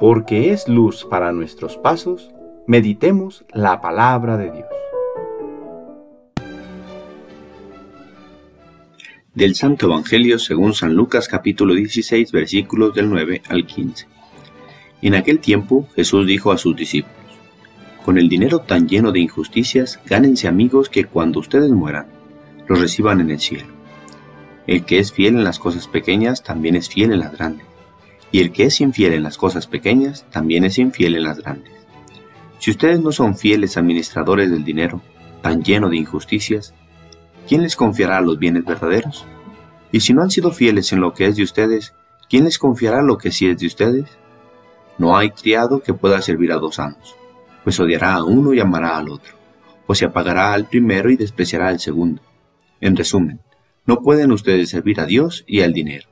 porque es luz para nuestros pasos, meditemos la palabra de Dios. Del Santo Evangelio según San Lucas capítulo 16 versículos del 9 al 15. En aquel tiempo Jesús dijo a sus discípulos, Con el dinero tan lleno de injusticias, gánense amigos que cuando ustedes mueran, los reciban en el cielo. El que es fiel en las cosas pequeñas también es fiel en las grandes y el que es infiel en las cosas pequeñas también es infiel en las grandes. Si ustedes no son fieles administradores del dinero, tan lleno de injusticias, ¿quién les confiará los bienes verdaderos? Y si no han sido fieles en lo que es de ustedes, ¿quién les confiará lo que sí es de ustedes? No hay criado que pueda servir a dos amos, pues odiará a uno y amará al otro, o se apagará al primero y despreciará al segundo. En resumen, no pueden ustedes servir a Dios y al dinero.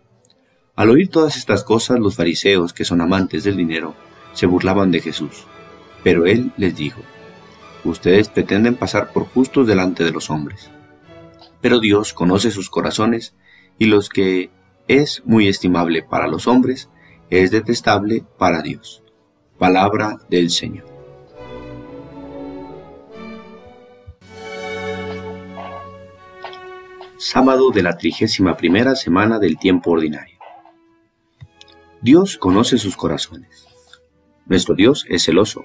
Al oír todas estas cosas, los fariseos, que son amantes del dinero, se burlaban de Jesús. Pero él les dijo, Ustedes pretenden pasar por justos delante de los hombres. Pero Dios conoce sus corazones, y los que es muy estimable para los hombres, es detestable para Dios. Palabra del Señor. Sábado de la trigésima primera semana del tiempo ordinario. Dios conoce sus corazones. Nuestro Dios es celoso.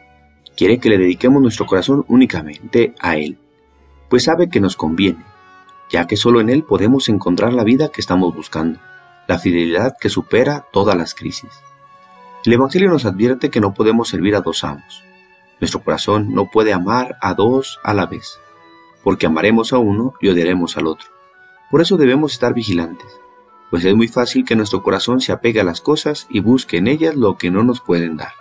Quiere que le dediquemos nuestro corazón únicamente a Él, pues sabe que nos conviene, ya que solo en Él podemos encontrar la vida que estamos buscando, la fidelidad que supera todas las crisis. El Evangelio nos advierte que no podemos servir a dos amos. Nuestro corazón no puede amar a dos a la vez, porque amaremos a uno y odiaremos al otro. Por eso debemos estar vigilantes pues es muy fácil que nuestro corazón se apegue a las cosas y busque en ellas lo que no nos pueden dar.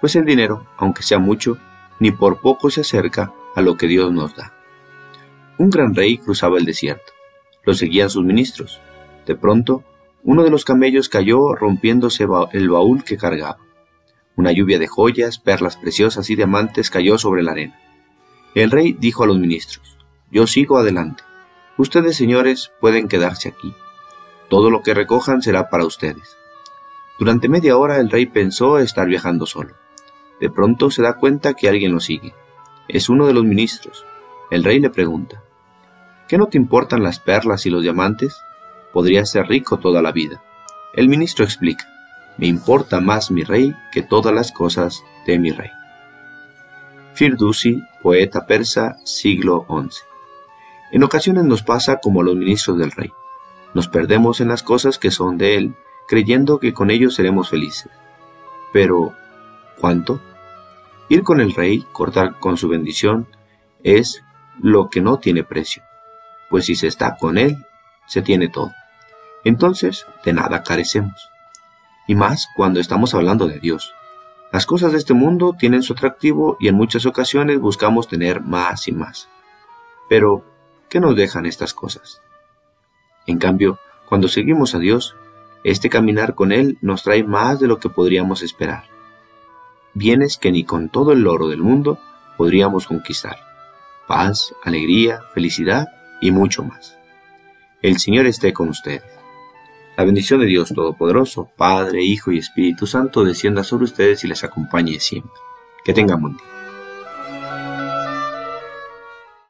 Pues el dinero, aunque sea mucho, ni por poco se acerca a lo que Dios nos da. Un gran rey cruzaba el desierto. Lo seguían sus ministros. De pronto, uno de los camellos cayó rompiéndose el baúl que cargaba. Una lluvia de joyas, perlas preciosas y diamantes cayó sobre la arena. El rey dijo a los ministros, Yo sigo adelante. Ustedes, señores, pueden quedarse aquí. Todo lo que recojan será para ustedes. Durante media hora el rey pensó estar viajando solo. De pronto se da cuenta que alguien lo sigue. Es uno de los ministros. El rey le pregunta, ¿qué no te importan las perlas y los diamantes? Podrías ser rico toda la vida. El ministro explica, me importa más mi rey que todas las cosas de mi rey. Firdusi, poeta persa, siglo XI. En ocasiones nos pasa como los ministros del rey. Nos perdemos en las cosas que son de Él, creyendo que con ellos seremos felices. Pero, ¿cuánto? Ir con el Rey, cortar con su bendición, es lo que no tiene precio, pues si se está con Él, se tiene todo. Entonces, de nada carecemos. Y más cuando estamos hablando de Dios. Las cosas de este mundo tienen su atractivo y en muchas ocasiones buscamos tener más y más. Pero, ¿qué nos dejan estas cosas? En cambio, cuando seguimos a Dios, este caminar con Él nos trae más de lo que podríamos esperar. Bienes que ni con todo el oro del mundo podríamos conquistar. Paz, alegría, felicidad y mucho más. El Señor esté con ustedes. La bendición de Dios Todopoderoso, Padre, Hijo y Espíritu Santo, descienda sobre ustedes y les acompañe siempre. Que tengan buen día.